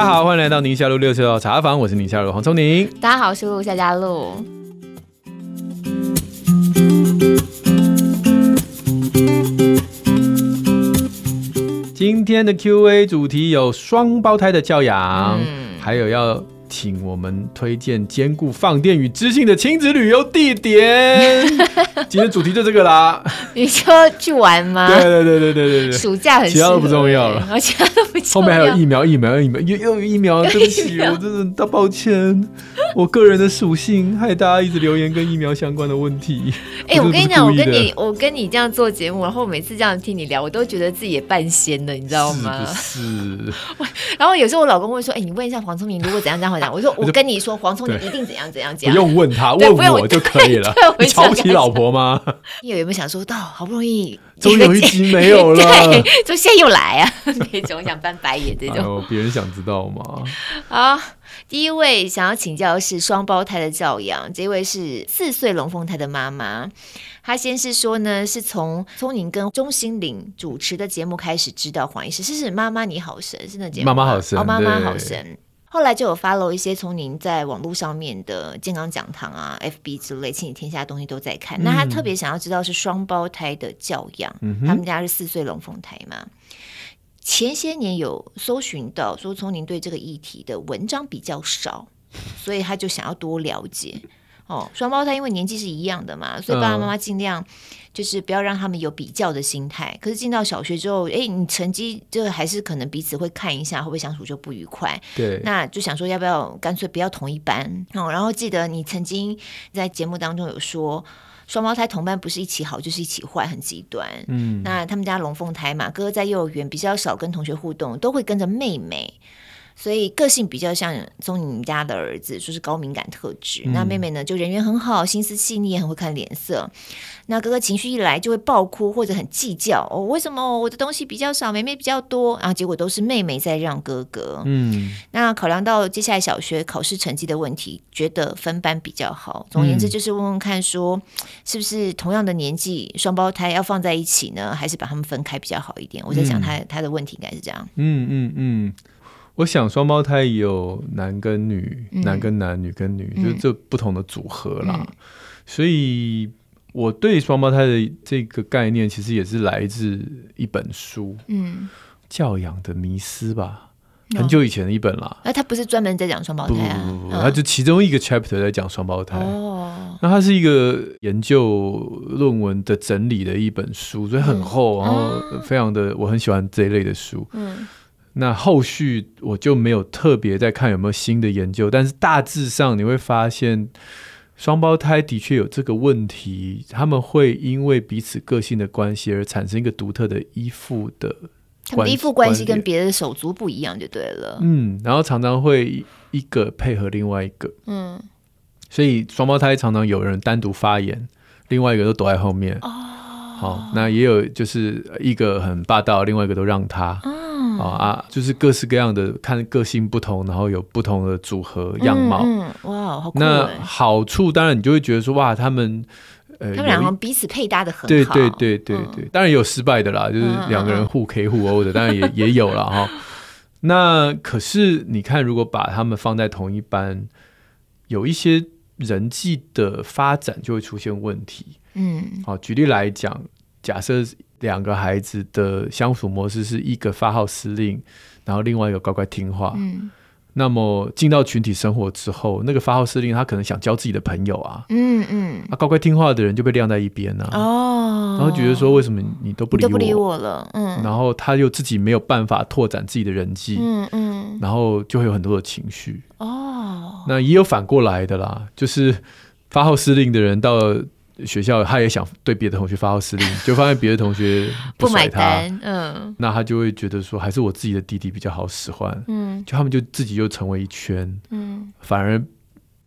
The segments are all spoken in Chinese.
大家好，欢迎来到宁夏路六十号茶房，我是宁夏路黄聪宁。大家好，我是陆夏佳路。今天的 Q&A 主题有双胞胎的教养，嗯、还有要。请我们推荐兼顾放电与知性的亲子旅游地点。今天主题就这个啦。你说去玩吗？对对对对对对对。暑假很其他都不重要了，其他都不重要。后面还有疫苗，疫苗，疫苗，又又有疫苗。对不起，我 真的大抱歉。我个人的属性害大家一直留言跟疫苗相关的问题。哎、欸，我跟你讲，我跟你我跟你这样做节目，然后每次这样听你聊，我都觉得自己也半仙了，你知道吗？是，是。然后有时候我老公会说：“哎、欸，你问一下黄聪明，如果怎样这样讲。”我说：“我跟你说，黄聪你一定怎样怎样讲。”不用问他，问我就可以了。你瞧不起老婆吗？你有没有想说到好不容易终于有一 集没有了，就现在又来啊？那种想翻白眼这种。别、哎、人想知道吗？好。第一位想要请教的是双胞胎的教养，这位是四岁龙凤胎的妈妈。她先是说呢，是从聪宁跟钟心凌主持的节目开始知道黄医师，是是妈妈你好神，是那节目。妈妈好神，哦，妈妈好神。后来就有 follow 一些从您在网络上面的健康讲堂啊、FB 之类、亲子天下的东西都在看。嗯、那他特别想要知道是双胞胎的教养，嗯、他们家是四岁龙凤胎嘛。前些年有搜寻到说，从您对这个议题的文章比较少，所以他就想要多了解。哦，双胞胎因为年纪是一样的嘛，所以爸爸妈妈尽量就是不要让他们有比较的心态。可是进到小学之后，哎，你成绩就还是可能彼此会看一下，会不会相处就不愉快？对，那就想说要不要干脆不要同一班？哦，然后记得你曾经在节目当中有说。双胞胎同班不是一起好就是一起坏，很极端。嗯，那他们家龙凤胎嘛，哥哥在幼儿园比较少跟同学互动，都会跟着妹妹。所以个性比较像聪宁家的儿子，说是高敏感特质。嗯、那妹妹呢，就人缘很好，心思细腻，也很会看脸色。那哥哥情绪一来就会爆哭或者很计较哦，为什么我的东西比较少，妹妹比较多？然后结果都是妹妹在让哥哥。嗯，那考量到接下来小学考试成绩的问题，觉得分班比较好。总而言之，就是问问看说，说是不是同样的年纪双胞胎要放在一起呢，还是把他们分开比较好一点？我在想他、嗯、他的问题应该是这样。嗯嗯嗯。嗯我想双胞胎有男跟女，嗯、男跟男，女跟女，嗯、就是这不同的组合啦。嗯、所以我对双胞胎的这个概念，其实也是来自一本书，嗯，教养的迷思吧，很久以前的一本啦。那他不是专门在讲双胞胎啊？不不不，他就其中一个 chapter 在讲双胞胎。哦，那它是一个研究论文的整理的一本书，所以很厚，嗯、然后非常的，我很喜欢这一类的书。嗯。那后续我就没有特别在看有没有新的研究，但是大致上你会发现，双胞胎的确有这个问题，他们会因为彼此个性的关系而产生一个独特的依附的关系，他们依附关系跟别的手足不一样就对了。嗯，然后常常会一个配合另外一个，嗯，所以双胞胎常常有人单独发言，另外一个都躲在后面。哦，好，那也有就是一个很霸道，另外一个都让他。哦啊，就是各式各样的，看个性不同，然后有不同的组合样貌。嗯，嗯哇，好酷。那好处当然你就会觉得说，哇，他们呃，他们两个彼此配搭的很好。对对对对对，当然也有失败的啦，就是两个人互 K 互殴的，当然也 也有了哈。那可是你看，如果把他们放在同一班，有一些人际的发展就会出现问题。嗯，好，举例来讲，假设。两个孩子的相处模式是一个发号施令，然后另外一个乖乖听话。嗯，那么进到群体生活之后，那个发号施令他可能想交自己的朋友啊。嗯嗯，啊，乖乖听话的人就被晾在一边啊。哦，然后觉得说，为什么你都不理我？都不理我了。嗯，然后他又自己没有办法拓展自己的人际。嗯嗯，然后就会有很多的情绪。哦，那也有反过来的啦，就是发号施令的人到了。学校他也想对别的同学发号施令，就发现别的同学 不甩他，不买单，嗯，那他就会觉得说，还是我自己的弟弟比较好使唤，嗯，就他们就自己又成为一圈，嗯，反而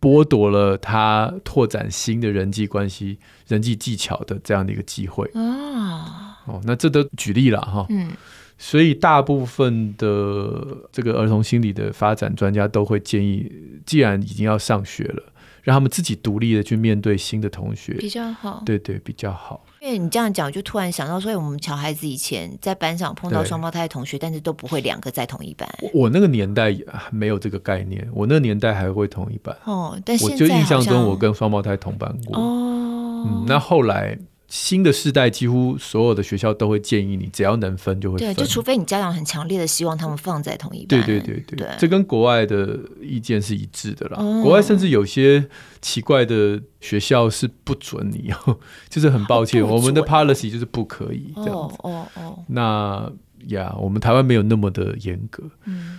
剥夺了他拓展新的人际关系、人际技巧的这样的一个机会。啊。哦，那这都举例了哈，嗯，所以大部分的这个儿童心理的发展专家都会建议，既然已经要上学了。让他们自己独立的去面对新的同学，比较好。对对，比较好。因为你这样讲，就突然想到，所以我们小孩子以前在班上碰到双胞胎同学，但是都不会两个在同一班。我那个年代没有这个概念，我那个年代还会同一班。哦，但是我就印象中我跟双胞胎同班过。哦，嗯，那后来。新的世代几乎所有的学校都会建议你，只要能分就会分。对，就除非你家长很强烈的希望他们放在同一班。对对对对，对这跟国外的意见是一致的啦。哦、国外甚至有些奇怪的学校是不准你，就是很抱歉，我们的 policy 就是不可以这样子。哦哦，哦那呀，我们台湾没有那么的严格。嗯，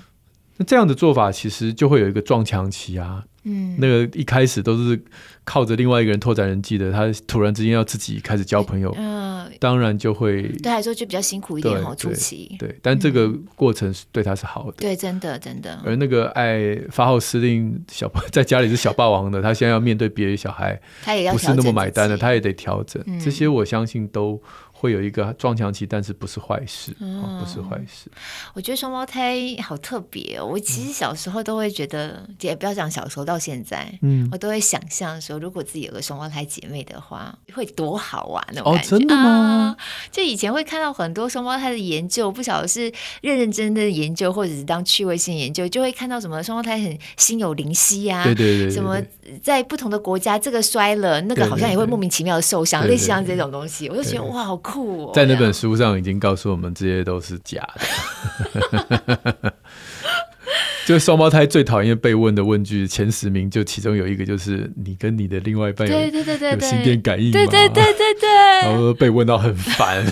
那这样的做法其实就会有一个撞墙期啊。嗯，那个一开始都是靠着另外一个人拓展人际的，他突然之间要自己开始交朋友，嗯、呃，当然就会对他来说就比较辛苦一点哦，初期。对，但这个过程是对他是好的，嗯、对，真的真的。而那个爱发号施令小在家里是小霸王的，他现在要面对别的小孩，他也要不是那么买单的，他也得调整，嗯、这些我相信都。会有一个撞墙期，但是不是坏事，嗯哦、不是坏事。我觉得双胞胎好特别哦。我其实小时候都会觉得，也、嗯、不要讲小时候到现在，嗯，我都会想象说，如果自己有个双胞胎姐妹的话，会多好玩那种感觉。哦，真的吗？啊、就以前会看到很多双胞胎的研究，不晓得是认认真真的研究，或者是当趣味性研究，就会看到什么双胞胎很心有灵犀呀、啊，对对，对对对，什么在不同的国家，这个摔了，那个好像也会莫名其妙的受伤，类似像这种东西，我就觉得哇，好。酷哦，在那本书上已经告诉我们，这些都是假的。就双胞胎最讨厌被问的问句前十名，就其中有一个就是“你跟你的另外一半有对对对对有心电感应吗？”对对对对对，然后被问到很烦。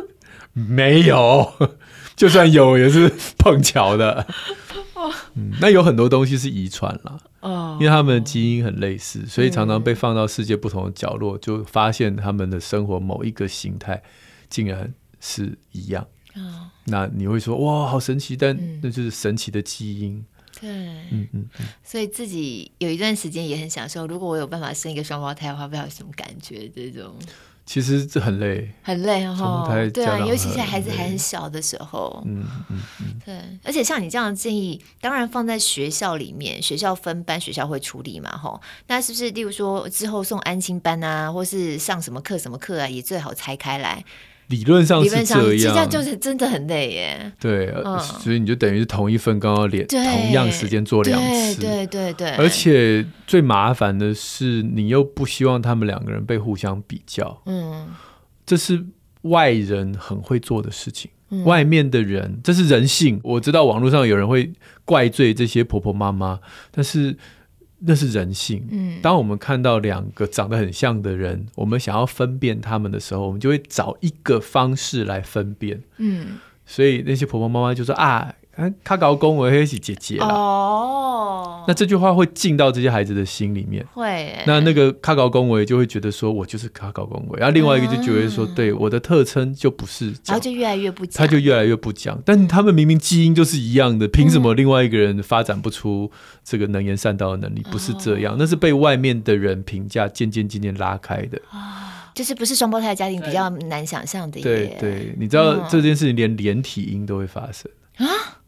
没有，就算有也是碰巧的。嗯，那有很多东西是遗传了。因为他们的基因很类似，所以常常被放到世界不同的角落，就发现他们的生活某一个形态竟然是一样。那你会说哇，好神奇，但那就是神奇的基因。对，嗯嗯，所以自己有一段时间也很享受，如果我有办法生一个双胞胎的话，不知道有什么感觉这种。其实这很累，很累哈。对啊，尤其是孩子还很小的时候。嗯嗯嗯。对，而且像你这样的建议，当然放在学校里面，学校分班，学校会处理嘛，哈。那是不是，例如说之后送安心班啊，或是上什么课什么课啊，也最好拆开来。理论上是这样，这样就是真的很累耶。对，嗯、所以你就等于是同一份刚刚连同样时间做两次，对对对对。而且最麻烦的是，你又不希望他们两个人被互相比较。嗯，这是外人很会做的事情。嗯、外面的人，这是人性。我知道网络上有人会怪罪这些婆婆妈妈，但是。那是人性。嗯，当我们看到两个长得很像的人，我们想要分辨他们的时候，我们就会找一个方式来分辨。嗯，所以那些婆婆妈妈就说啊。他搞公维黑是姐姐哦，那这句话会进到这些孩子的心里面。会，那那个卡搞公维就会觉得说，我就是卡搞公维。然后另外一个就觉得说，对我的特称就不是，然后就越来越不讲，他就越来越不讲。但他们明明基因就是一样的，凭什么另外一个人发展不出这个能言善道的能力？不是这样，那是被外面的人评价渐渐渐渐拉开的。就是不是双胞胎的家庭比较难想象的。对对，你知道这件事情连连体婴都会发生。啊，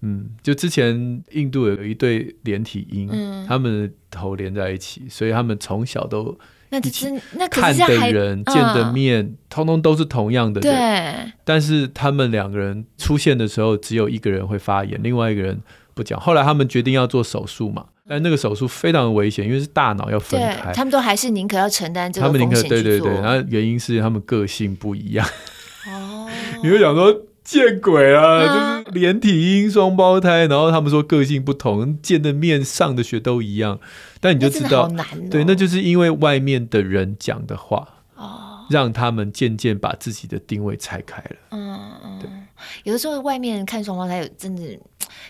嗯，就之前印度有一对连体婴，嗯，他们的头连在一起，所以他们从小都一起看的人、见的面，通通都是同样的人。对，但是他们两个人出现的时候，只有一个人会发言，另外一个人不讲。后来他们决定要做手术嘛，但那个手术非常的危险，因为是大脑要分开。他们都还是宁可要承担这个。他们宁可对对对，然后原因是他们个性不一样。哦，你会想说。见鬼了，嗯、就是连体婴双胞胎，然后他们说个性不同，见的面上的学都一样，但你就知道，哦、对，那就是因为外面的人讲的话，哦，让他们渐渐把自己的定位拆开了。嗯嗯，对，有的时候外面看双胞胎，有真的。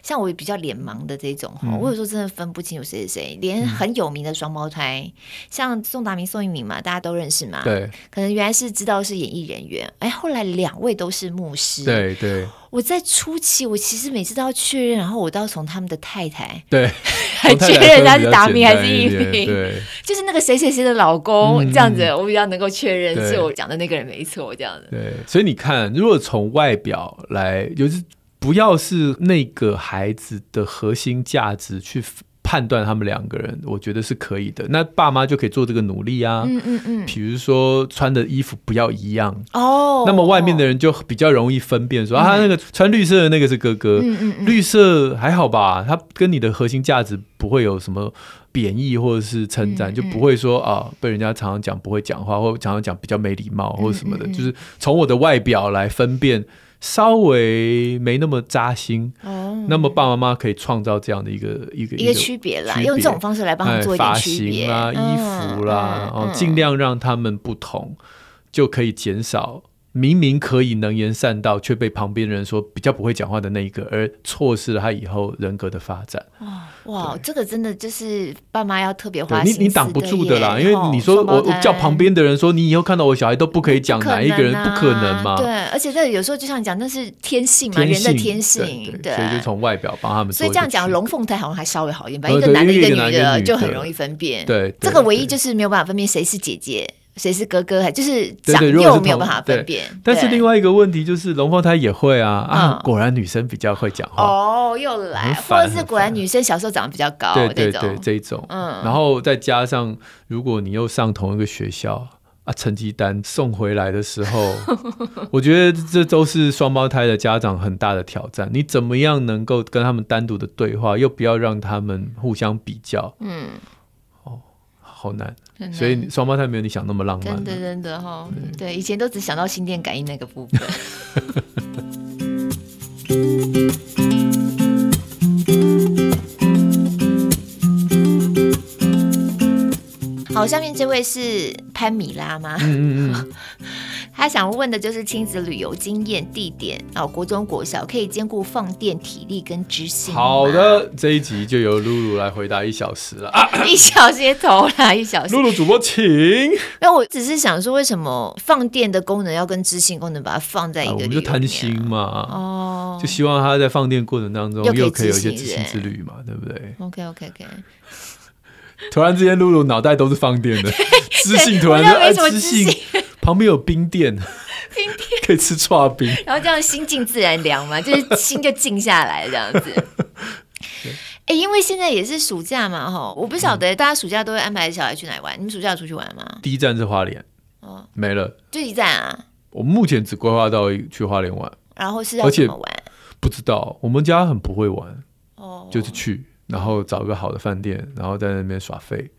像我比较脸盲的这种哈，嗯、我有时候真的分不清有谁是谁，连很有名的双胞胎，嗯、像宋达明、宋一鸣嘛，大家都认识嘛。对，可能原来是知道是演艺人员，哎，后来两位都是牧师。对对。对我在初期，我其实每次都要确认，然后我都要从他们的太太对，还确认他是达明还是一鸣，对，就是那个谁谁谁的老公、嗯、这样子，我比较能够确认是我讲的那个人没错，这样子。对，所以你看，如果从外表来，就是。不要是那个孩子的核心价值去判断他们两个人，我觉得是可以的。那爸妈就可以做这个努力啊。嗯嗯嗯。比如说穿的衣服不要一样哦，那么外面的人就比较容易分辨说、嗯、啊，那个穿绿色的那个是哥哥。嗯嗯嗯。绿色还好吧，他跟你的核心价值不会有什么贬义或者是称赞、就不会说啊被人家常常讲不会讲话，或常常讲比较没礼貌或者什么的。就是从我的外表来分辨。稍微没那么扎心，哦，那么爸爸妈妈可以创造这样的一个一个一个区别啦，用这种方式来帮他们做一点区别。啊，衣服啦，哦、嗯，尽量让他们不同，嗯、就可以减少。明明可以能言善道，却被旁边人说比较不会讲话的那一个，而错失了他以后人格的发展。哇哇，这个真的就是爸妈要特别花心思。你你挡不住的啦，因为你说我我叫旁边的人说，你以后看到我小孩都不可以讲哪一个人，不可能嘛？对，而且这有时候就像讲，那是天性嘛，人的天性。对，所以就从外表帮他们。所以这样讲，龙凤胎好像还稍微好一点吧，一个男的，一个女的就很容易分辨。对，这个唯一就是没有办法分辨谁是姐姐。谁是哥哥？还就是长幼没有办法分辨。但是另外一个问题就是龙凤胎也会啊、嗯、啊，果然女生比较会讲话哦，又来，或者是果然女生小时候长得比较高，对对对，这种，嗯，然后再加上如果你又上同一个学校啊，成绩单送回来的时候，我觉得这都是双胞胎的家长很大的挑战。你怎么样能够跟他们单独的对话，又不要让他们互相比较？嗯。好难，所以双胞胎没有你想那么浪漫。真的，真的哈，对，以前都只想到心电感应那个部分。好，下面这位是潘米拉吗？嗯嗯嗯。他想问的就是亲子旅游经验、地点哦，国中、国小可以兼顾放电、体力跟知性。好的，这一集就由露露来回答一小时了，啊、一小时头啦，一小时。露露主播，请。那我只是想说，为什么放电的功能要跟知性功能把它放在一个、啊？我们就贪心嘛，哦，就希望他在放电过程当中又可以有一些知性之旅嘛，对不对？OK OK OK。突然之间，露露脑袋都是放电的，知性突然就哎，知性。旁边有冰店，冰店可以吃串冰，然后这样心静自然凉嘛，就是心就静下来这样子。哎、欸，因为现在也是暑假嘛，哈，我不晓得大家暑假都会安排小孩去哪里玩？你们暑假有出去玩吗？第一站是花莲，哦，没了，就一站啊。我目前只规划到去花莲玩，然后是要怎么玩？不知道，我们家很不会玩，哦，就是去，然后找一个好的饭店，然后在那边耍废。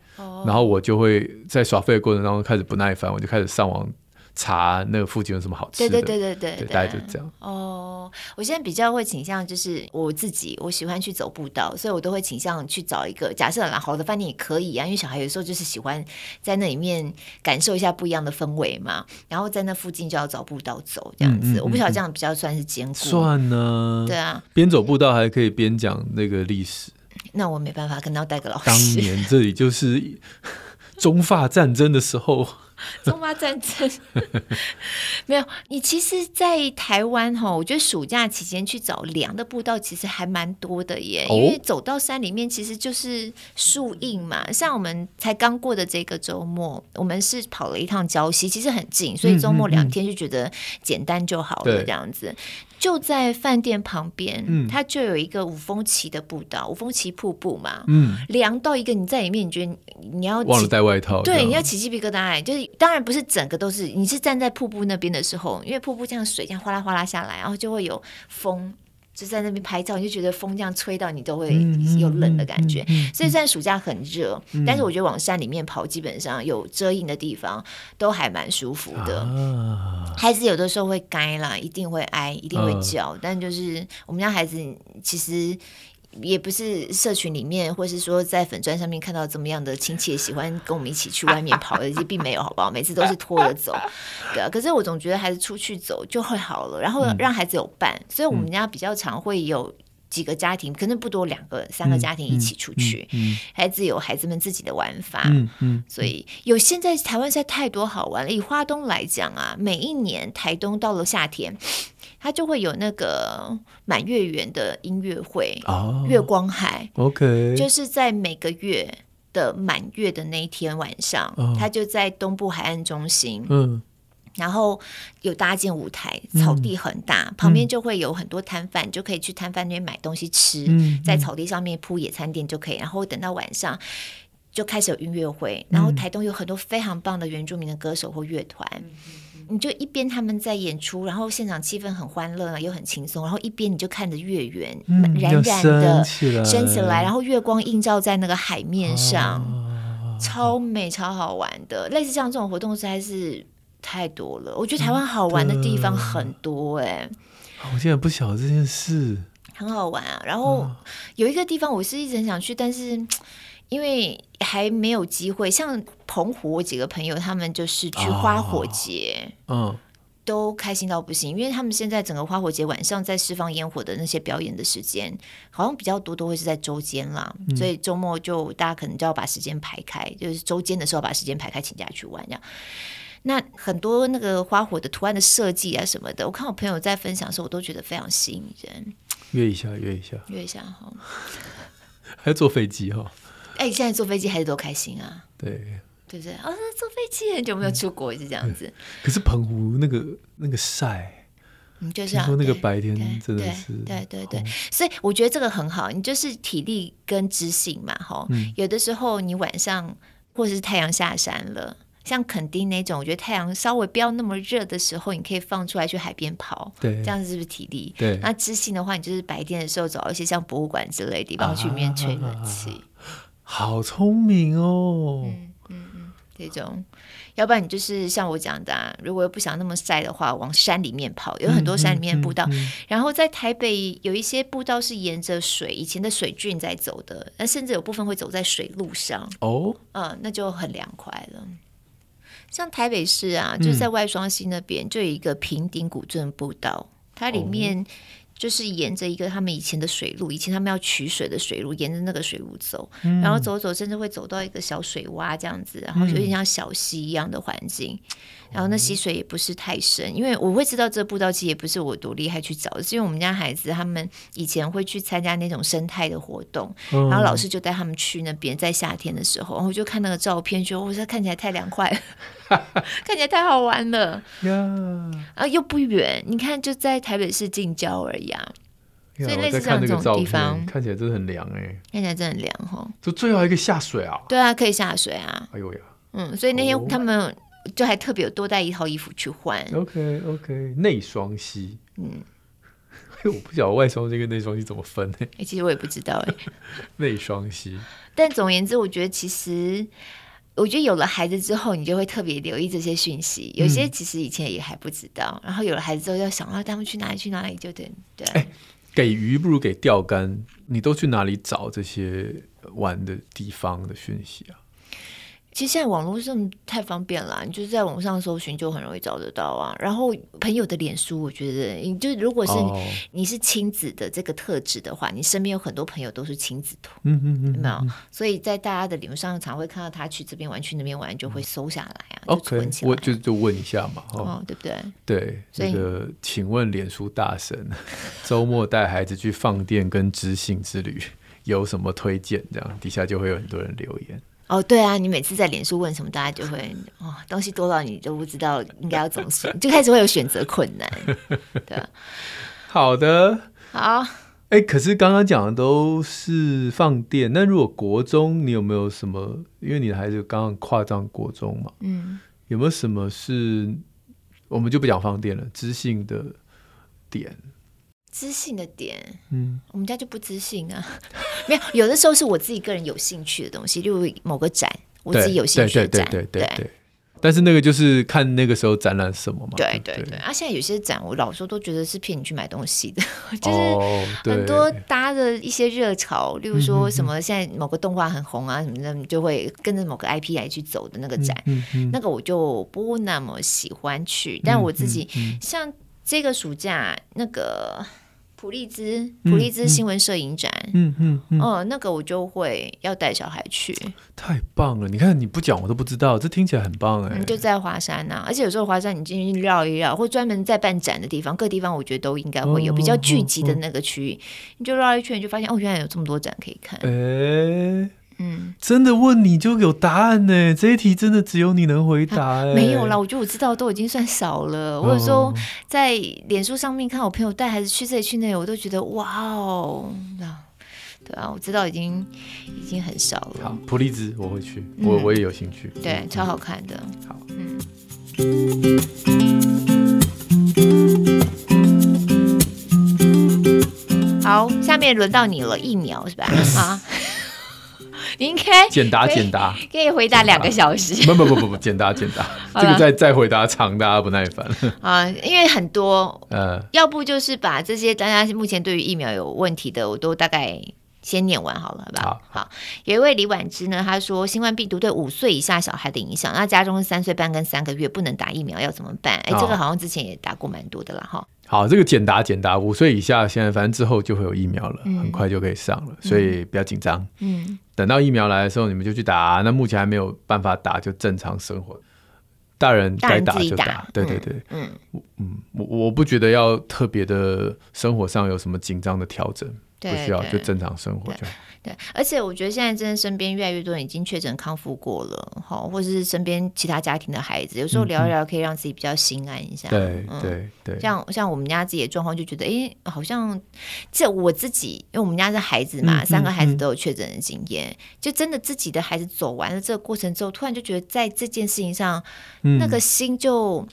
然后我就会在耍废的过程当中开始不耐烦，我就开始上网查那个附近有什么好吃的。对对对对对，大概就这样。哦，我现在比较会倾向就是我自己，我喜欢去走步道，所以我都会倾向去找一个假设啦，好的饭店也可以啊，因为小孩有时候就是喜欢在那里面感受一下不一样的氛围嘛。然后在那附近就要找步道走这样子，嗯嗯嗯，我不晓得这样比较算是兼顾。算呢。对啊，边走步道还可以边讲那个历史。那我没办法跟到戴个老师。当年这里就是 中法战争的时候。中法战争 没有你，其实，在台湾哈，我觉得暑假期间去找凉的步道其实还蛮多的耶。因为走到山里面其实就是树荫嘛。像我们才刚过的这个周末，我们是跑了一趟礁溪，其实很近，所以周末两天就觉得简单就好了这样子。就在饭店旁边，嗯，它就有一个五峰旗的步道，五峰旗瀑布嘛，嗯，凉到一个你在里面，你觉得你要忘了带外套，对，你要起鸡皮疙瘩，就是当然不是整个都是，你是站在瀑布那边的时候，因为瀑布这样水这样哗啦哗啦下来，然后就会有风。就在那边拍照，你就觉得风这样吹到你都会有冷的感觉。嗯嗯嗯嗯、所以虽然暑假很热、嗯，但是我觉得往山里面跑，基本上有遮阴的地方都还蛮舒服的、啊。孩子有的时候会该啦，一定会挨，一定会叫，啊、但就是我们家孩子其实。也不是社群里面，或是说在粉砖上面看到怎么样的亲戚喜欢跟我们一起去外面跑的，并没有，好不好？每次都是拖着走，对啊。可是我总觉得孩子出去走就会好了，然后让孩子有伴，嗯、所以我们家比较常会有几个家庭，可能不多，两个、三个家庭一起出去，嗯嗯嗯、孩子有孩子们自己的玩法，嗯嗯、所以有现在台湾实在太多好玩了。以花东来讲啊，每一年台东到了夏天。他就会有那个满月圆的音乐会，哦，月光海，OK，就是在每个月的满月的那一天晚上，他、哦、就在东部海岸中心，嗯，然后有搭建舞台，草地很大，嗯、旁边就会有很多摊贩，嗯、就可以去摊贩那边买东西吃，嗯、在草地上面铺野餐垫就可以。然后等到晚上就开始有音乐会，然后台东有很多非常棒的原住民的歌手或乐团，嗯、你就一边他们在演出，然后现场气氛很欢乐又很轻松，然后一边你就看着月圆、嗯、冉冉的升起来，然后月光映照在那个海面上，啊、超美超好玩的。类似像这种活动实在是。太多了，我觉得台湾好玩的地方很多哎、欸。我现在不晓得这件事，很好玩啊。然后有一个地方我是一直很想去，但是因为还没有机会。像澎湖，我几个朋友他们就是去花火节，嗯，都开心到不行。因为他们现在整个花火节晚上在释放烟火的那些表演的时间，好像比较多都会是在周间啦，嗯、所以周末就大家可能就要把时间排开，就是周间的时候把时间排开，请假去玩这样。那很多那个花火的图案的设计啊什么的，我看我朋友在分享的时候，我都觉得非常吸引人。约一下，约一下，约一下哈。还要坐飞机哈？哎、欸，现在坐飞机还是多开心啊！对，对不对？哦，坐飞机很久没有出国，嗯、是这样子。可是澎湖那个那个晒，嗯，就是说那个白天真的是，对对对。所以我觉得这个很好，你就是体力跟知性嘛，哈。嗯、有的时候你晚上或者是太阳下山了。像垦丁那种，我觉得太阳稍微不要那么热的时候，你可以放出来去海边跑，对，这样子是不是体力？对。那知性的话，你就是白天的时候找一些像博物馆之类的地方去面吹冷气。好聪明哦！嗯嗯嗯，这种，要不然你就是像我讲的、啊，如果又不想那么晒的话，往山里面跑，有很多山里面的步道。嗯嗯嗯嗯、然后在台北有一些步道是沿着水以前的水郡在走的，那甚至有部分会走在水路上。哦，嗯，那就很凉快了。像台北市啊，就是在外双溪那边，嗯、就有一个平顶古镇步道，它里面就是沿着一个他们以前的水路，以前他们要取水的水路，沿着那个水路走，嗯、然后走走，甚至会走到一个小水洼这样子，然后有点像小溪一样的环境。嗯然后那溪水也不是太深，因为我会知道这步道其实也不是我多厉害去找的，是因为我们家孩子他们以前会去参加那种生态的活动，嗯、然后老师就带他们去那边，在夏天的时候，然后就看那个照片，就我说看起来太凉快了，看起来太好玩了 呀，啊又不远，你看就在台北市近郊而已啊，所以类似像这种地方，看起来真的很凉哎、欸，看起来真的很凉哈，就最后还可以下水啊，对啊，可以下水啊，哎呦呀，嗯，所以那天他们。就还特别有多带一套衣服去换。OK OK，内双膝。嗯，我不晓得外双膝跟内双膝怎么分呢？哎，其实我也不知道哎。内双膝。但总而言之，我觉得其实，我觉得有了孩子之后，你就会特别留意这些讯息。有些其实以前也还不知道，嗯、然后有了孩子之后，要想要带他们去哪里去哪里，就对对。哎，给鱼不如给钓竿，你都去哪里找这些玩的地方的讯息啊？其实现在网络上太方便了，你就是在网上搜寻就很容易找得到啊。然后朋友的脸书，我觉得你就如果是你是亲子的这个特质的话，哦、你身边有很多朋友都是亲子图，嗯嗯嗯，有没有？所以在大家的脸书上常会看到他去这边玩，去那边玩，就会搜下来啊。OK，我就就问一下嘛，哦，哦对不对？对，这个请问脸书大神，周末带孩子去放电跟知性之旅有什么推荐？这样底下就会有很多人留言。哦，对啊，你每次在脸书问什么，大家就会哦，东西多到你都不知道应该要怎么选，就开始会有选择困难。对，好的，好。哎，可是刚刚讲的都是放电，那如果国中，你有没有什么？因为你的孩子刚刚跨上国中嘛，嗯，有没有什么是我们就不讲放电了，知性的点？知性的点，嗯，我们家就不知性啊，没有，有的时候是我自己个人有兴趣的东西，例如某个展，我自己有兴趣的展，对对对。但是那个就是看那个时候展览什么嘛，对对对。啊，现在有些展，我老说都觉得是骗你去买东西的，就是很多搭的一些热潮，例如说什么现在某个动画很红啊什么的，你就会跟着某个 IP 来去走的那个展，那个我就不那么喜欢去。但我自己像这个暑假那个。普利兹普利兹新闻摄影展，嗯嗯，嗯哦，那个我就会要带小孩去，太棒了！你看你不讲我都不知道，这听起来很棒哎。你就在华山呐、啊，而且有时候华山你进去绕一绕，或专门在办展的地方，各地方我觉得都应该会有比较聚集的那个区域，哦哦哦、你就绕一圈，你就发现哦，原来有这么多展可以看。哎，嗯，真的问你就有答案呢。这一题真的只有你能回答。哎、啊，没有啦，我觉得我知道都已经算少了。我有时候在脸书上面看我朋友带孩子去这里去那里，我都觉得哇哦，对啊，我知道已经已经很少了。好，普利兹我会去，我、嗯、我也有兴趣。对，超好看的。好，嗯。好，下面轮到你了，疫苗是吧？啊，你应该简答简答，可以回答两个小时。不不不不不，简答简答，这个再再回答长，大家不耐烦。啊，因为很多，呃，要不就是把这些大家目前对于疫苗有问题的，我都大概。先念完好了，好吧？好，好，有一位李婉芝呢，她说新冠病毒对五岁以下小孩的影响，那家中三岁半跟三个月不能打疫苗要怎么办？哎，这个好像之前也打过蛮多的了哈。好，这个简答简答，五岁以下现在反正之后就会有疫苗了，嗯、很快就可以上了，所以不要紧张。嗯，等到疫苗来的时候，你们就去打。那目前还没有办法打，就正常生活。大人该打就打，打对对对。嗯嗯，我我不觉得要特别的生活上有什么紧张的调整。不需要，就正常生活就好。对，而且我觉得现在真的身边越来越多人已经确诊康复过了，哈，或者是身边其他家庭的孩子，有时候聊一聊可以让自己比较心安一下。对对对，像像我们家自己的状况，就觉得哎，好像这我自己，因为我们家是孩子嘛，三个孩子都有确诊的经验，就真的自己的孩子走完了这个过程之后，突然就觉得在这件事情上，那个心就。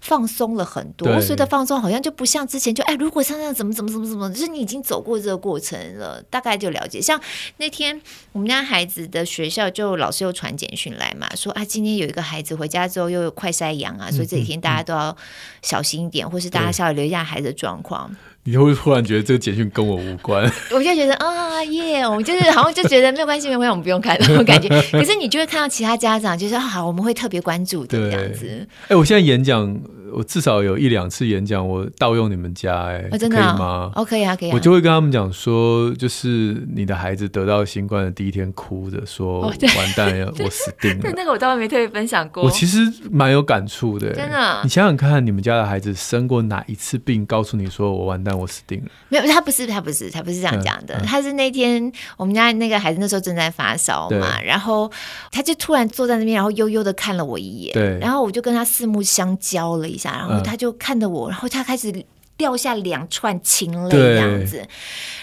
放松了很多，所以的放松好像就不像之前就哎，如果像这样怎么怎么怎么怎么，就是你已经走过这个过程了，大概就了解。像那天我们家孩子的学校就老师又传简讯来嘛，说啊，今天有一个孩子回家之后又有快塞阳啊，所以这几天大家都要小心一点，嗯、或是大家稍微留意一下孩子的状况。你会突然觉得这个简讯跟我无关，我就觉得啊耶，我们就是好像就觉得没有关系，没有关系，我们不用看那种感觉。可是你就会看到其他家长就说好，我们会特别关注的这样子。哎，我现在演讲。我至少有一两次演讲，我盗用你们家、欸，哎、哦，真的、啊、可以吗？哦，可以啊，可以啊。我就会跟他们讲说，就是你的孩子得到新冠的第一天，哭着说：“哦、完蛋了，我死定了。”对，那个我倒没特别分享过。我其实蛮有感触的、欸，真的。你想想看，你们家的孩子生过哪一次病，告诉你说我完蛋，我死定了？没有，他不是，他不是，他不是这样讲的。嗯嗯、他是那天我们家那个孩子那时候正在发烧嘛，然后他就突然坐在那边，然后悠悠的看了我一眼，对，然后我就跟他四目相交了一下，然后他就。看着我，然后他开始掉下两串清泪，这样子，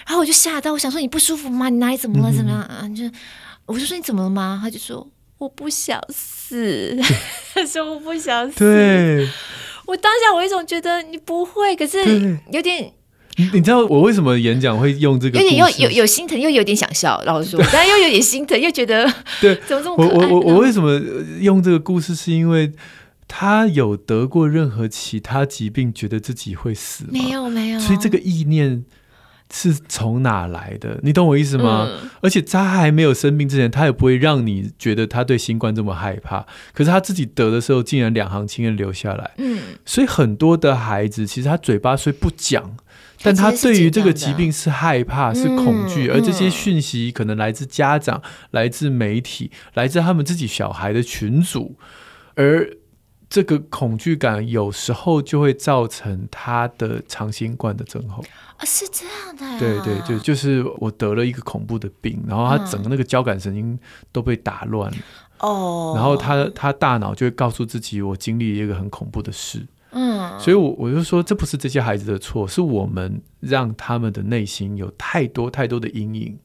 然后我就吓到，我想说你不舒服吗？你哪里怎么了？怎么样？啊？就我就说你怎么了吗？他就说我不想死，他说我不想死。对，我当下我一种觉得你不会，可是有点，你你知道我为什么演讲会用这个？有点又有有心疼，又有点想笑，老实说，但又有点心疼，又觉得对，怎么这么？我我我为什么用这个故事？是因为。他有得过任何其他疾病，觉得自己会死吗？没有，没有。所以这个意念是从哪来的？你懂我意思吗？嗯、而且他还没有生病之前，他也不会让你觉得他对新冠这么害怕。可是他自己得的时候，竟然两行清泪流下来。嗯。所以很多的孩子，其实他嘴巴虽不讲，但他对于这个疾病是害怕、是恐惧，嗯、而这些讯息可能来自家长、来自媒体、来自他们自己小孩的群组，而。这个恐惧感有时候就会造成他的长新冠的症候啊，是这样的呀。对对，就就是我得了一个恐怖的病，然后他整个那个交感神经都被打乱了哦，然后他他大脑就会告诉自己，我经历了一个很恐怖的事。嗯，所以我我就说，这不是这些孩子的错，是我们让他们的内心有太多太多的阴影。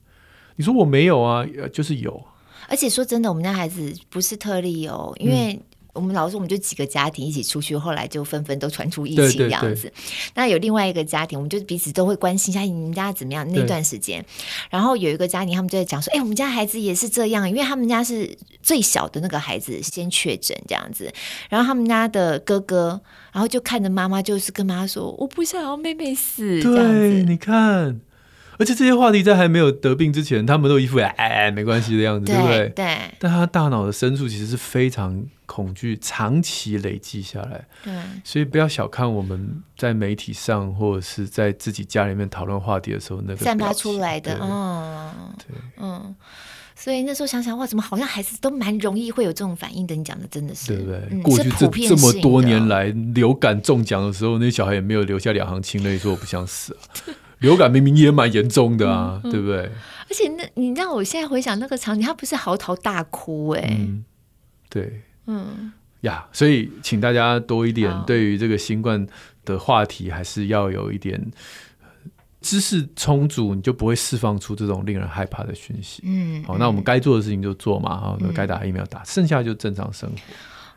你说我没有啊，就是有。而且说真的，我们家孩子不是特例哦，因为、嗯。我们老师，我们就几个家庭一起出去，后来就纷纷都传出疫情这样子。对对对，那有另外一个家庭，我们就彼此都会关心一下你们家怎么样那段时间。然后有一个家庭，他们就在讲说：“哎、欸，我们家孩子也是这样，因为他们家是最小的那个孩子先确诊这样子。然后他们家的哥哥，然后就看着妈妈，就是跟妈妈说：‘我不想要妹妹死。’这样子，对，你看。”而且这些话题在还没有得病之前，他们都一副哎哎没关系的样子，对，对不对？对。但他大脑的深处其实是非常恐惧，长期累积下来。对。所以不要小看我们在媒体上或者是在自己家里面讨论话题的时候那个散发出来的，对嗯，对，嗯。所以那时候想想哇，怎么好像孩子都蛮容易会有这种反应的？你讲的真的是，对不对？嗯、过去这这么多年来，流感中奖的时候，那些小孩也没有留下两行清泪说我不想死啊。流感明明也蛮严重的啊，嗯嗯、对不对？而且那你让我现在回想那个场景，他不是嚎啕大哭哎、欸嗯，对，嗯呀，所以请大家多一点对于这个新冠的话题，还是要有一点知识充足，你就不会释放出这种令人害怕的讯息。嗯，好，那我们该做的事情就做嘛，好，该打疫苗打，剩下就正常生活。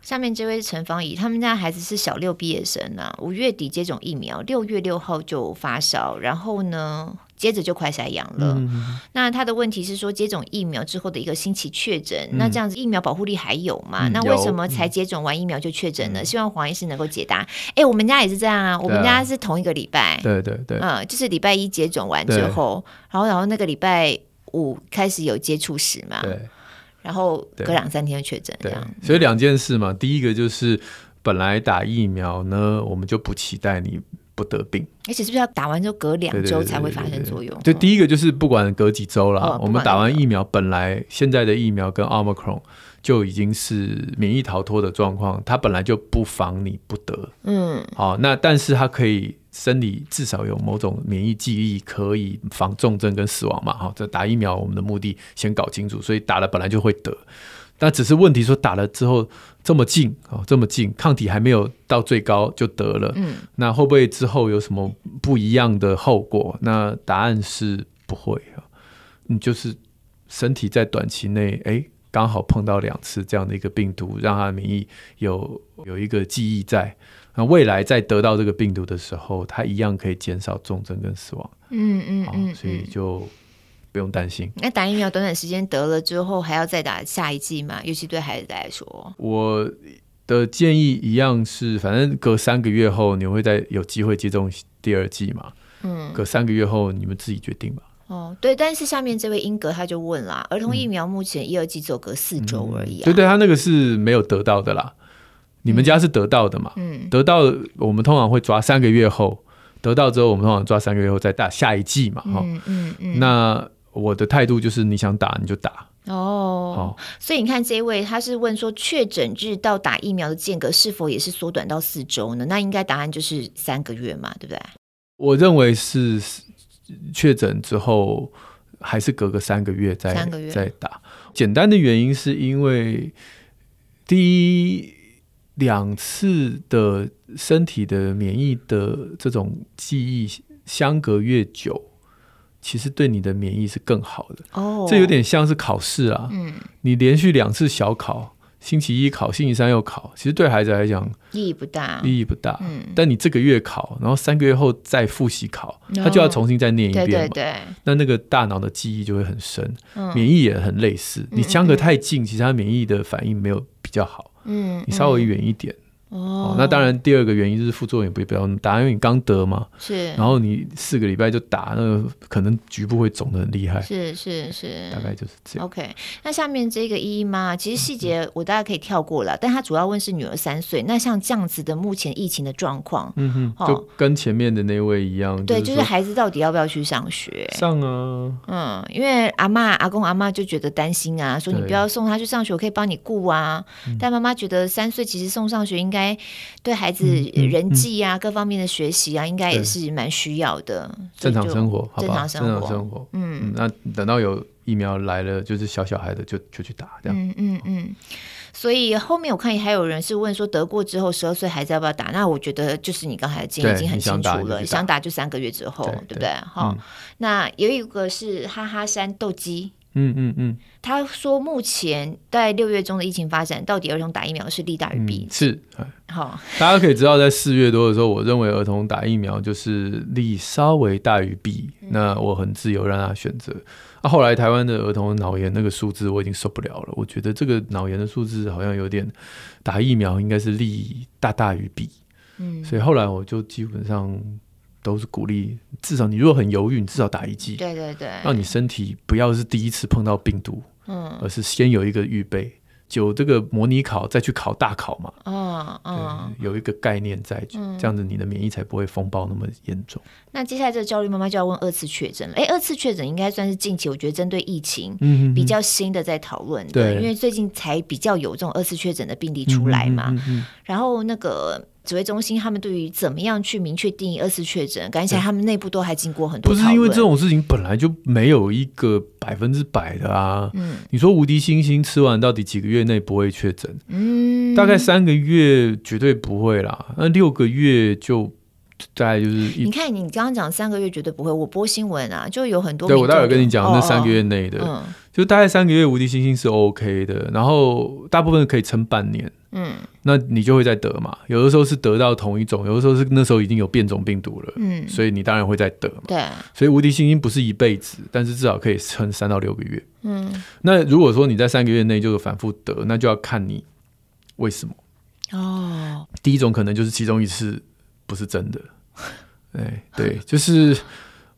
下面这位是陈芳仪，他们家孩子是小六毕业生啊，五月底接种疫苗，六月六号就发烧，然后呢，接着就快筛阳了。嗯、那他的问题是说，接种疫苗之后的一个星期确诊，嗯、那这样子疫苗保护力还有吗？嗯、那为什么才接种完疫苗就确诊呢？嗯、希望黄医师能够解答。哎、欸，我们家也是这样啊，我们家是同一个礼拜，对对对，嗯，就是礼拜一接种完之后，然后然后那个礼拜五开始有接触史嘛，对。然后隔两三天就确诊，这样。所以两件事嘛，第一个就是本来打疫苗呢，我们就不期待你不得病，而且是不是要打完之后隔两周才会发生作用？就，第一个就是不管隔几周了，我们打完疫苗，本来现在的疫苗跟 Omicron 就已经是免疫逃脱的状况，它本来就不防你不得。嗯，好，那但是它可以。生理至少有某种免疫记忆，可以防重症跟死亡嘛？哈，这打疫苗我们的目的先搞清楚，所以打了本来就会得，但只是问题说打了之后这么近啊，这么近，抗体还没有到最高就得了，嗯，那会不会之后有什么不一样的后果？那答案是不会啊，你就是身体在短期内哎刚好碰到两次这样的一个病毒，让它的免疫有有一个记忆在。那未来在得到这个病毒的时候，它一样可以减少重症跟死亡。嗯嗯嗯，所以就不用担心。那打疫苗短短时间得了之后，还要再打下一剂吗？尤其对孩子来说，我的建议一样是，反正隔三个月后你会再有机会接种第二剂嘛。嗯，隔三个月后你们自己决定吧。哦，对，但是下面这位英格他就问啦，儿童疫苗目前一二季只有隔四周而已啊。对对，他那个是没有得到的啦。你们家是得到的嘛？嗯，得到我们通常会抓三个月后得到之后，我们通常抓三个月后再打下一季嘛。哈、嗯，嗯嗯。那我的态度就是，你想打你就打。哦，好所以你看这一位他是问说，确诊日到打疫苗的间隔是否也是缩短到四周呢？那应该答案就是三个月嘛，对不对？我认为是确诊之后还是隔个三个月再三个月再打。简单的原因是因为第一。两次的身体的免疫的这种记忆相隔越久，其实对你的免疫是更好的。哦，这有点像是考试啊。嗯，你连续两次小考，星期一考，星期三又考，其实对孩子来讲意义不大，意义不大。嗯，但你这个月考，然后三个月后再复习考，他就要重新再念一遍嘛。对对对。那那个大脑的记忆就会很深，免疫也很类似。你相隔太近，其实他免疫的反应没有比较好。嗯，你稍微远一点。哦，那当然，第二个原因就是副作用也不要那么大，因为你刚得嘛，是，然后你四个礼拜就打，那个可能局部会肿的很厉害，是是是，大概就是这样。OK，那下面这个依依妈，其实细节我大家可以跳过了，但她主要问是女儿三岁，那像这样子的目前疫情的状况，嗯哼，就跟前面的那位一样，对，就是孩子到底要不要去上学？上啊，嗯，因为阿妈、阿公、阿妈就觉得担心啊，说你不要送他去上学，我可以帮你顾啊，但妈妈觉得三岁其实送上学应该对。孩子人际啊，各方面的学习啊，应该也是蛮需要的。正常生活，正常生活，生活。嗯，那等到有疫苗来了，就是小小孩的就就去打这样。嗯嗯嗯。所以后面我看还有人是问说，得过之后十二岁孩子要不要打？那我觉得就是你刚才的建议已经很清楚了，想打就三个月之后，对不对？好，那有一个是哈哈山斗鸡。嗯嗯嗯，他说目前在六月中的疫情发展，到底儿童打疫苗是利大于弊？是，好，大家可以知道，在四月多的时候，我认为儿童打疫苗就是利稍微大于弊，那我很自由让他选择。那后来台湾的儿童脑炎那个数字我已经受不了了，我觉得这个脑炎的数字好像有点打疫苗应该是利大大于弊，嗯，所以后来我就基本上。都是鼓励，至少你如果很犹豫，你至少打一剂，对对对，让你身体不要是第一次碰到病毒，嗯，而是先有一个预备，就这个模拟考再去考大考嘛，嗯嗯，有一个概念在，嗯、这样子你的免疫才不会风暴那么严重。那接下来这个焦虑妈妈就要问二次确诊了，哎，二次确诊应该算是近期我觉得针对疫情比较新的在讨论对，因为最近才比较有这种二次确诊的病例出来嘛，嗯然后那个。指挥中心他们对于怎么样去明确定义二次确诊，感觉起来他们内部都还经过很多。不是因为这种事情本来就没有一个百分之百的啊。嗯，你说无敌星星吃完到底几个月内不会确诊？嗯，大概三个月绝对不会啦，那六个月就。大概就是，你看你刚刚讲三个月绝对不会，我播新闻啊，就有很多。对，我待会跟你讲那三个月内的，哦嗯、就大概三个月无敌星星是 OK 的，然后大部分可以撑半年。嗯，那你就会再得嘛，有的时候是得到同一种，有的时候是那时候已经有变种病毒了，嗯，所以你当然会再得嘛。对，所以无敌星星不是一辈子，但是至少可以撑三到六个月。嗯，那如果说你在三个月内就反复得，那就要看你为什么。哦，第一种可能就是其中一次不是真的。对对，就是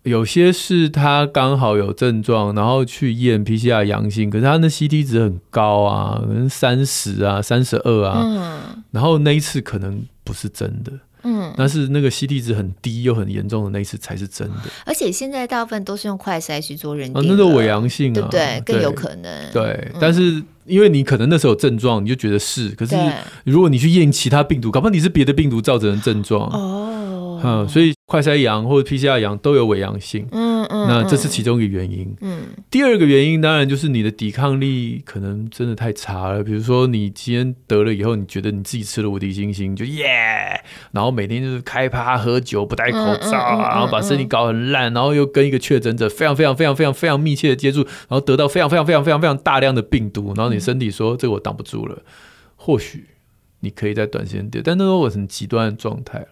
有些是他刚好有症状，然后去验 PCR 阳性，可是他那 CT 值很高啊，可能三十啊、三十二啊，嗯，然后那一次可能不是真的。嗯，但是那个 CT 值很低又很严重的那一次才是真的，而且现在大部分都是用快筛去做认定，啊，那个伪阳性啊，对不对？更有可能。对，但是因为你可能那时候有症状，你就觉得是，可是如果你去验其他病毒，搞不好你是别的病毒造成的症状。哦，嗯，所以快筛阳或者 PCR 阳都有伪阳性。嗯。嗯，那这是其中一个原因。嗯，第二个原因当然就是你的抵抗力可能真的太差了。比如说你今天得了以后，你觉得你自己吃了无敌星星，就耶，然后每天就是开趴喝酒，不戴口罩，然后把身体搞很烂，然后又跟一个确诊者非常非常非常非常非常密切的接触，然后得到非常非常非常非常非常大量的病毒，然后你身体说这个我挡不住了，或许你可以在短时间点，但那时候我很极端的状态了。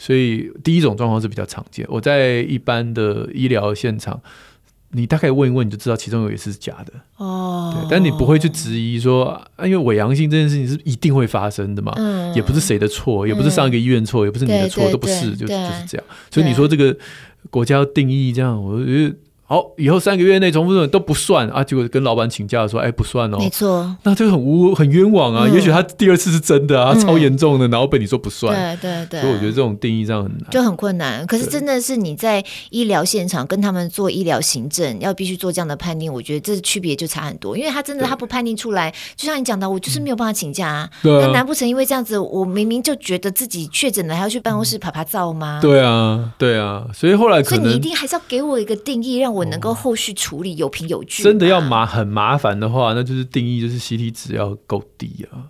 所以第一种状况是比较常见。我在一般的医疗现场，你大概问一问，你就知道其中有一次是假的哦。对，但你不会去质疑说，啊，因为伪阳性这件事情是一定会发生的嘛？嗯，也不是谁的错，也不是上一个医院错，也不是你的错，都不是，就就是这样。所以你说这个国家要定义这样，我觉得。好，以后三个月内重复都不算啊，结果跟老板请假说，哎，不算哦，没错，那就很无很冤枉啊。嗯、也许他第二次是真的啊，嗯、超严重的，然后被你说不算，对对对。所以我觉得这种定义上很难，就很困难。可是真的是你在医疗现场跟他们做医疗行政，要必须做这样的判定，我觉得这区别就差很多。因为他真的他不判定出来，就像你讲的，我就是没有办法请假啊。那、嗯、难不成因为这样子，我明明就觉得自己确诊了，还要去办公室拍拍照吗？对啊，对啊。所以后来可能，所以你一定还是要给我一个定义，让我能够后续。处理有凭有据，真的要麻很麻烦的话，那就是定义就是 CT 值要够低啊。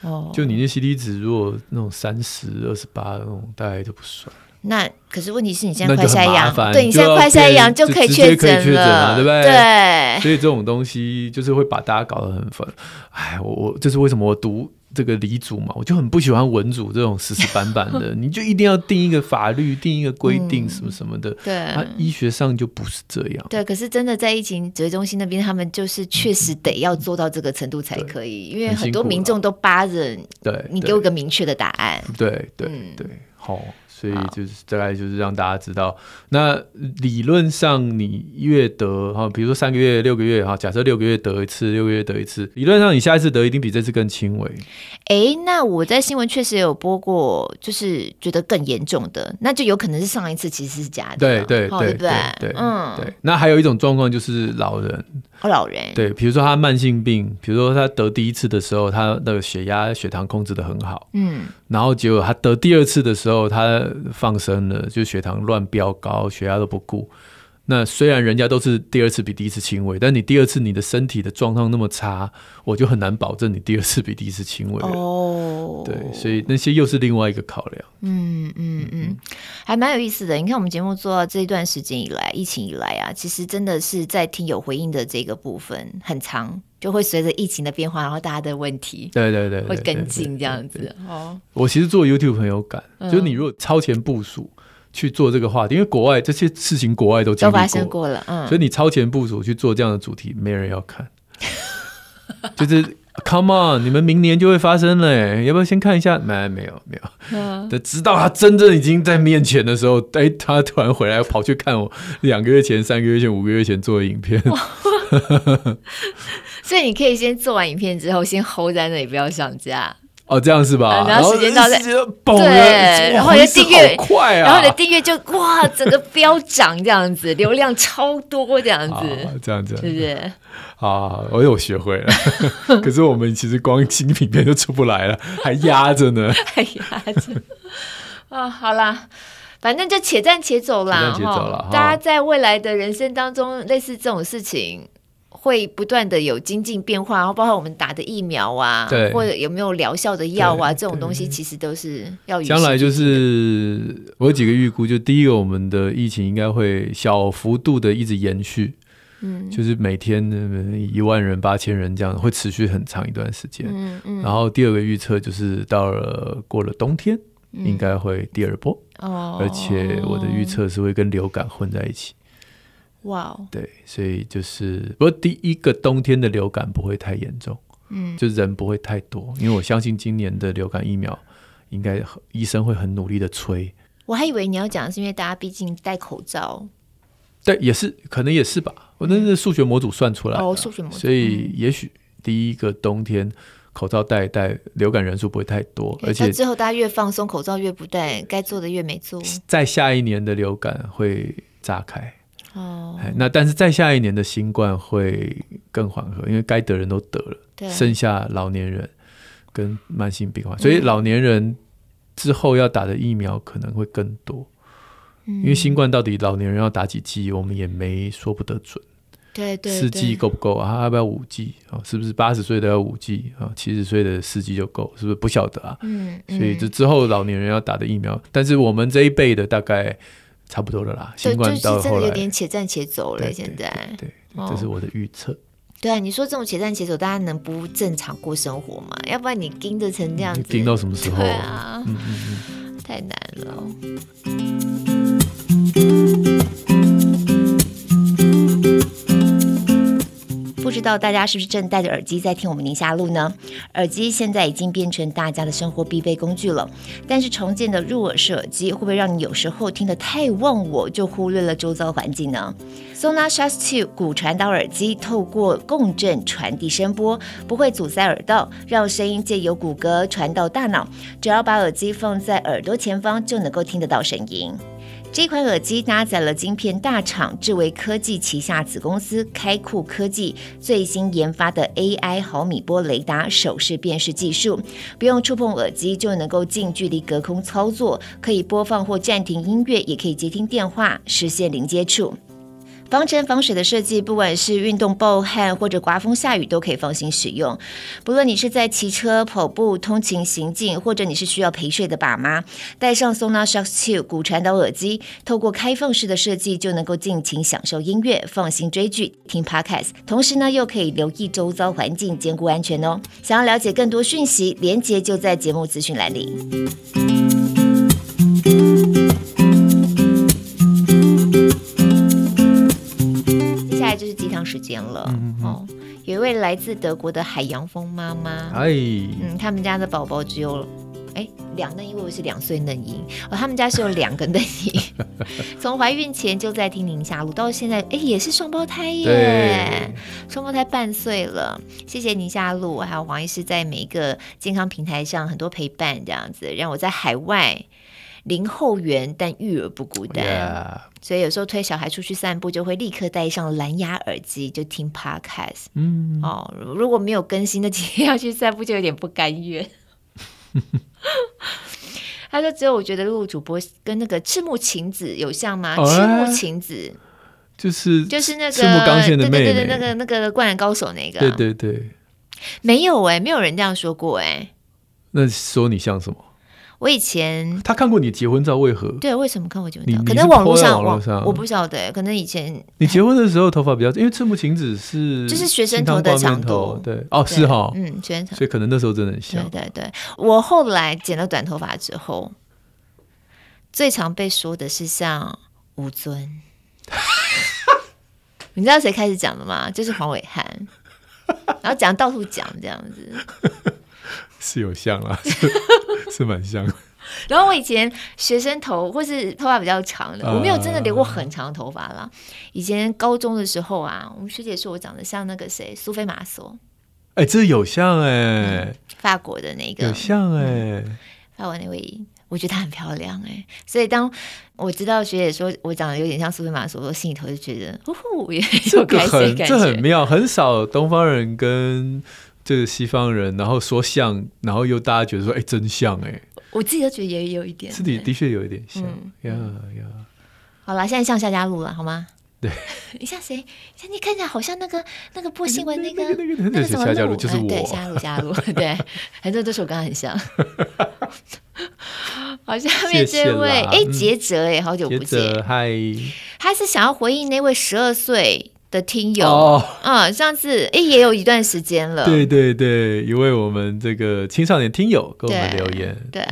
哦，就你那 CT 值如果那种三十二十八那种，大概就不算。那可是问题是你现在快筛阳，对，你现在快筛阳就可以确诊了，对不对？对。所以这种东西就是会把大家搞得很烦。哎，我我这是为什么我读。这个理组嘛，我就很不喜欢文组这种死死板板的，你就一定要定一个法律，定一个规定什么什么的。对，啊，医学上就不是这样。对，可是真的在疫情指挥中心那边，他们就是确实得要做到这个程度才可以，因为很多民众都扒着，对，你给我个明确的答案。对对对，好。所以就是大概就是让大家知道，那理论上你越得哈，比如说三个月、六个月哈，假设六个月得一次，六个月得一次，理论上你下一次得一定比这次更轻微。哎、欸，那我在新闻确实有播过，就是觉得更严重的，那就有可能是上一次其实是假的，对对对对对，嗯，对。那还有一种状况就是老人。老人对，比如说他慢性病，比如说他得第一次的时候，他的血压、血糖控制的很好，嗯，然后结果他得第二次的时候，他放生了，就血糖乱飙高，血压都不顾。那虽然人家都是第二次比第一次轻微，但你第二次你的身体的状况那么差，我就很难保证你第二次比第一次轻微。哦，对，所以那些又是另外一个考量。嗯嗯嗯，还蛮有意思的。你看我们节目做到这一段时间以来，疫情以来啊，其实真的是在听有回应的这个部分很长，就会随着疫情的变化，然后大家的问题，对对对，会跟进这样子。哦，我其实做 YouTube 很有感，嗯、就是你如果超前部署。去做这个话题，因为国外这些事情国外都经历过，都发生过了，嗯，所以你超前部署去做这样的主题，没人要看。就是 Come on，你们明年就会发生了，要不要先看一下？没，没有，没有。嗯，直到他真正已经在面前的时候，哎，他突然回来跑去看我两个月前、三个月前、五个月前做的影片。所以你可以先做完影片之后，先 hold 在那里，不要上架。哦，这样是吧？然后时间到了，对，然后你的订阅快啊，然后你的订阅就哇，整个飙涨这样子，流量超多这样子，这样子，是不是？啊，我又学会了。可是我们其实光新品片就出不来了，还压着呢，还压着。啊，好啦，反正就且战且走啦，且战且走啦。大家在未来的人生当中，类似这种事情。会不断的有精进变化，然后包括我们打的疫苗啊，对，或者有没有疗效的药啊，这种东西其实都是要。将来就是我有几个预估，就第一个，我们的疫情应该会小幅度的一直延续，嗯，就是每天一万人、八千人这样，会持续很长一段时间。嗯嗯。然后第二个预测就是到了过了冬天，嗯、应该会第二波哦，而且我的预测是会跟流感混在一起。哇哦，对，所以就是，不过第一个冬天的流感不会太严重，嗯，就人不会太多，因为我相信今年的流感疫苗应该医生会很努力的催。我还以为你要讲的是因为大家毕竟戴口罩，对，也是可能也是吧，我那是数学模组算出来的，哦，数学模组，所以也许第一个冬天口罩戴一戴，流感人数不会太多，而且之后大家越放松，口罩越不戴，该做的越没做，在下一年的流感会炸开。哦，那但是再下一年的新冠会更缓和，因为该得人都得了，对，剩下老年人跟慢性病患，所以老年人之后要打的疫苗可能会更多。嗯，因为新冠到底老年人要打几剂，我们也没说不得准。对对，四剂够不够啊？要不要五剂啊？是不是八十岁都要五剂啊？七十岁的四剂就够？是不是不晓得啊？嗯，所以这之后老年人要打的疫苗，但是我们这一辈的大概。差不多了啦，新冠到真的有点且战且走了。现在，对，这是我的预测。对啊，你说这种且战且走，大家能不正常过生活吗？要不然你盯着成这样子，盯到什么时候？对啊，嗯嗯嗯，太难了。不知道大家是不是正戴着耳机在听我们宁夏璐呢？耳机现在已经变成大家的生活必备工具了。但是重建的入耳式耳机会不会让你有时候听得太忘我，就忽略了周遭环境呢？Sonus Shox 2骨传导耳机透过共振传递声波，不会阻塞耳道，让声音借由骨骼传到大脑。只要把耳机放在耳朵前方，就能够听得到声音。这款耳机搭载了晶片大厂智维科技旗下子公司开库科技最新研发的 AI 毫米波雷达手势辨识技术，不用触碰耳机就能够近距离隔空操作，可以播放或暂停音乐，也可以接听电话，实现零接触。防尘防水的设计，不管是运动暴汗或者刮风下雨，都可以放心使用。不论你是在骑车、跑步、通勤行进，或者你是需要陪睡的爸妈，戴上 Sonar Shock Two 骨传导耳机，透过开放式的设计，就能够尽情享受音乐，放心追剧、听 Podcast，同时呢，又可以留意周遭环境，兼顾安全哦。想要了解更多讯息，连结就在节目资讯栏里。就是鸡汤时间了、嗯、哦，有一位来自德国的海洋风妈妈，哎，嗯，他们家的宝宝只有哎两嫩因为我是两岁嫩婴哦，他们家是有两个嫩婴，从怀孕前就在听宁夏路，到现在哎也是双胞胎耶，双胞胎半岁了，谢谢宁夏路，还有黄医师在每一个健康平台上很多陪伴，这样子让我在海外。零后援，但育儿不孤单。Yeah. 所以有时候推小孩出去散步，就会立刻戴上蓝牙耳机，就听 Podcast。嗯，哦，如果没有更新那今天要去散步，就有点不甘愿。他说：“只有我觉得露露主播跟那个赤木晴子有像吗？赤木晴子就是就是那个赤木刚宪的妹妹，对对对，那个那个灌篮高手那个。对对对，没有哎、欸，没有人这样说过哎、欸。那说你像什么？”我以前他看过你结婚照，为何？对，为什么看我结婚照？可能网络上，网络上我不晓得。可能以前你结婚的时候头发比较，因为赤木晴子是就是学生头的长度，对哦，是哈，嗯，学生头，所以可能那时候真的很像。对对对，我后来剪了短头发之后，最常被说的是像吴尊。你知道谁开始讲的吗？就是黄伟汉，然后讲到处讲这样子。是有像啊，是是蛮像。然后我以前学生头或是头发比较长的，我没有真的留过很长的头发啦。以前高中的时候啊，我们学姐说我长得像那个谁，苏菲玛索。哎，这有像哎、嗯，法国的那个有像哎、嗯，法国那位，我觉得她很漂亮哎，所以当我知道学姐说我长得有点像苏菲玛索，我心里头就觉得，呼呼，也 有开心感觉，这很妙，很少东方人跟这个西方人，然后说像，然后又大家觉得说，哎，真像哎，我自己都觉得也有一点，自己的确有一点像，呀、嗯、呀。好了，现在像夏嘉璐了，好吗？对，你像谁？像你看起来好像那个那个播新闻那个那个那个那个什么夏嘉璐，就是我。对，夏嘉璐，夏嘉璐，对，很多都是我跟他很像。好，下面这位，哎，杰哲，哎，好久不见，嗨，他是想要回应那位十二岁的听友嗯，上次哎也有一段时间了。对对对，一位我们这个青少年听友给我们留言，对，对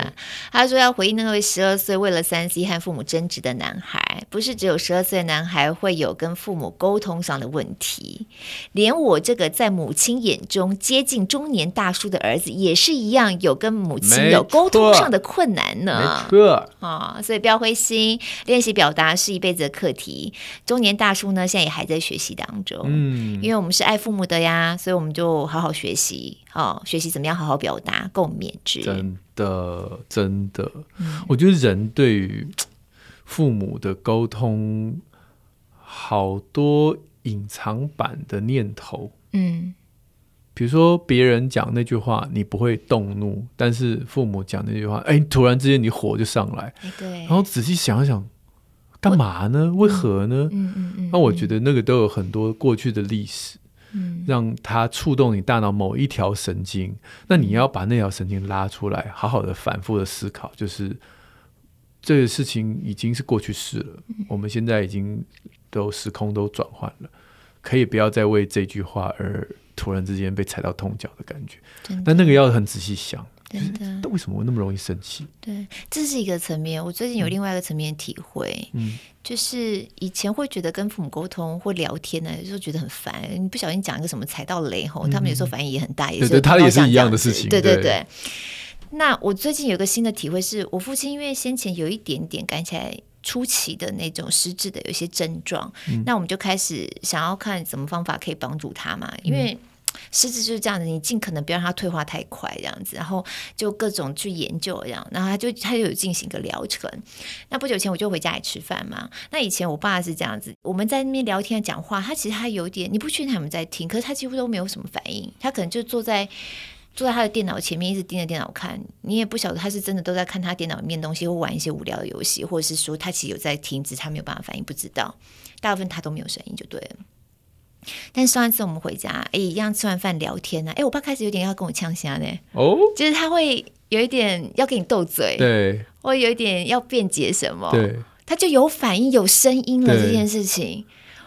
他说要回应那位十二岁为了三 C 和父母争执的男孩，不是只有十二岁男孩会有跟父母沟通上的问题，连我这个在母亲眼中接近中年大叔的儿子也是一样，有跟母亲有沟通上的困难呢。没错啊、哦，所以不要灰心，练习表达是一辈子的课题。中年大叔呢，现在也还在学习。当中，嗯，因为我们是爱父母的呀，所以我们就好好学习，哦，学习怎么样好好表达，共勉之。真的，真的，嗯，我觉得人对于父母的沟通，好多隐藏版的念头，嗯，比如说别人讲那句话，你不会动怒，但是父母讲那句话，哎，突然之间你火就上来，对，然后仔细想一想。干嘛呢？为何呢？嗯嗯嗯。那我觉得那个都有很多过去的历史，嗯，让它触动你大脑某一条神经。那你要把那条神经拉出来，好好的反复的思考，就是这个事情已经是过去式了。我们现在已经都时空都转换了，可以不要再为这句话而突然之间被踩到痛脚的感觉。但那个要很仔细想。真的，为什么我那么容易生气？对，这是一个层面。我最近有另外一个层面体会，嗯，就是以前会觉得跟父母沟通或聊天呢，有时候觉得很烦。你不小心讲一个什么踩到雷吼，他们有时候反应也很大，也是对，他也是一样的事情。对对对。那我最近有个新的体会是，是我父亲因为先前有一点点看起来初期的那种失智的有些症状，嗯，那我们就开始想要看什么方法可以帮助他嘛，因为。狮子就是这样子，你尽可能不要让它退化太快，这样子，然后就各种去研究这样，然后他就他就有进行一个疗程。那不久前我就回家里吃饭嘛，那以前我爸是这样子，我们在那边聊天讲话，他其实他有点，你不确定他们在听，可是他几乎都没有什么反应，他可能就坐在坐在他的电脑前面，一直盯着电脑看，你也不晓得他是真的都在看他电脑里面东西，或玩一些无聊的游戏，或者是说他其实有在听，只是他没有办法反应，不知道，大部分他都没有声音就对了。但上一次我们回家，哎，一样吃完饭聊天呢、啊。哎，我爸开始有点要跟我呛虾呢。哦，就是他会有一点要跟你斗嘴，对，或有一点要辩解什么，对，他就有反应、有声音了。这件事情，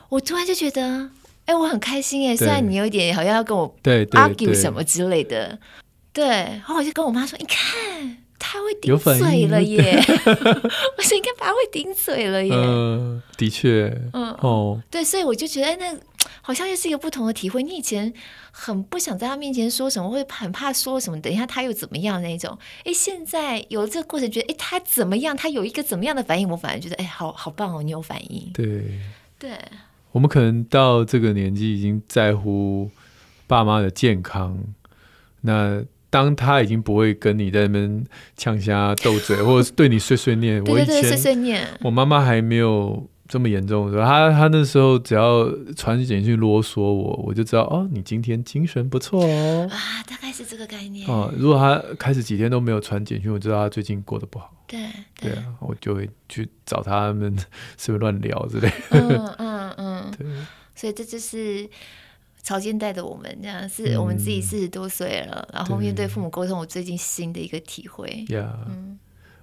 我突然就觉得，哎，我很开心哎。虽然你有一点好像要跟我 argue 什么之类的，对，然后我就跟我妈说，你看。他会顶嘴了耶！我说应该他会顶嘴了耶。嗯、呃，的确，嗯哦，对，所以我就觉得，哎，那好像又是一个不同的体会。你以前很不想在他面前说什么，会很怕说什么，等一下他又怎么样那种。哎，现在有了这个过程，觉得哎，他怎么样？他有一个怎么样的反应？我反而觉得，哎，好好棒哦，你有反应。对对，我们可能到这个年纪，已经在乎爸妈的健康。那。当他已经不会跟你在那边呛虾斗嘴，或者是对你碎碎念。我以前碎碎念，我妈妈还没有这么严重的时候，她她那时候只要传简讯啰嗦我，我就知道哦，你今天精神不错哦。啊，大概是这个概念。哦，如果她开始几天都没有传简讯，我知道她最近过得不好。对对，对啊，我就会去找他们是不是乱聊之类的。嗯嗯嗯，对。所以这就是。潮间带的我们，这样是我们自己四十多岁了，嗯，然后面对父母沟通，我最近新的一个体会。呀，嗯，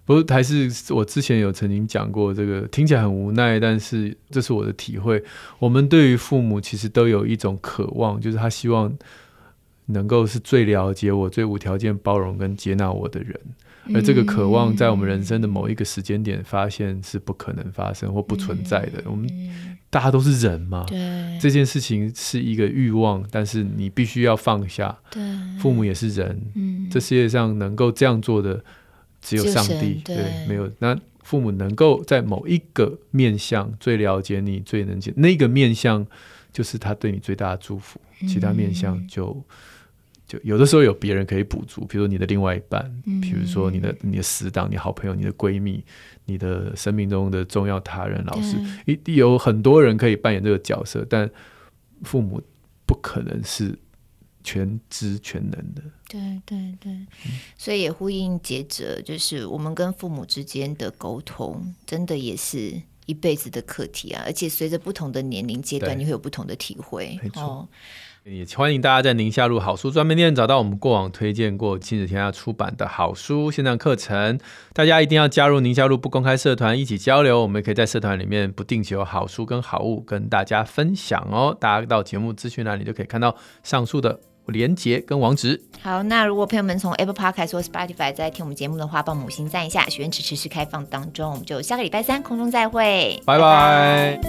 不过还是我之前有曾经讲过，这个听起来很无奈，但是这是我的体会。我们对于父母其实都有一种渴望，就是他希望能够是最了解我、最无条件包容跟接纳我的人。而这个渴望，在我们人生的某一个时间点，发现是不可能发生或不存在的。我们大家都是人嘛，对，这件事情是一个欲望，但是你必须要放下。对，父母也是人，嗯，这世界上能够这样做的只有上帝，对，没有。那父母能够在某一个面向最了解你，最能解那个面向，就是他对你最大的祝福。其他面向就就有的时候有别人可以补足，比如说你的另外一半，比如说你的嗯你的死党、你好朋友、你的闺蜜、你的生命中的重要他人、老师，一定有很多人可以扮演这个角色，但父母不可能是全知全能的。对对对，所以也呼应接着，就是我们跟父母之间的沟通，真的也是一辈子的课题啊！而且随着不同的年龄阶段，你会有不同的体会。没错哦也欢迎大家在宁夏路好书专卖店找到我们过往推荐过亲子天下出版的好书线上课程。大家一定要加入宁夏路不公开社团，一起交流。我们也可以在社团里面不定期有好书跟好物跟大家分享哦。大家到节目资讯栏里就可以看到上述的连结跟网址。好，那如果朋友们从 Apple Podcast 或 Spotify 在听我们节目的话，帮我们五星赞一下。许愿池持续开放当中，我们就下个礼拜三空中再会，拜拜。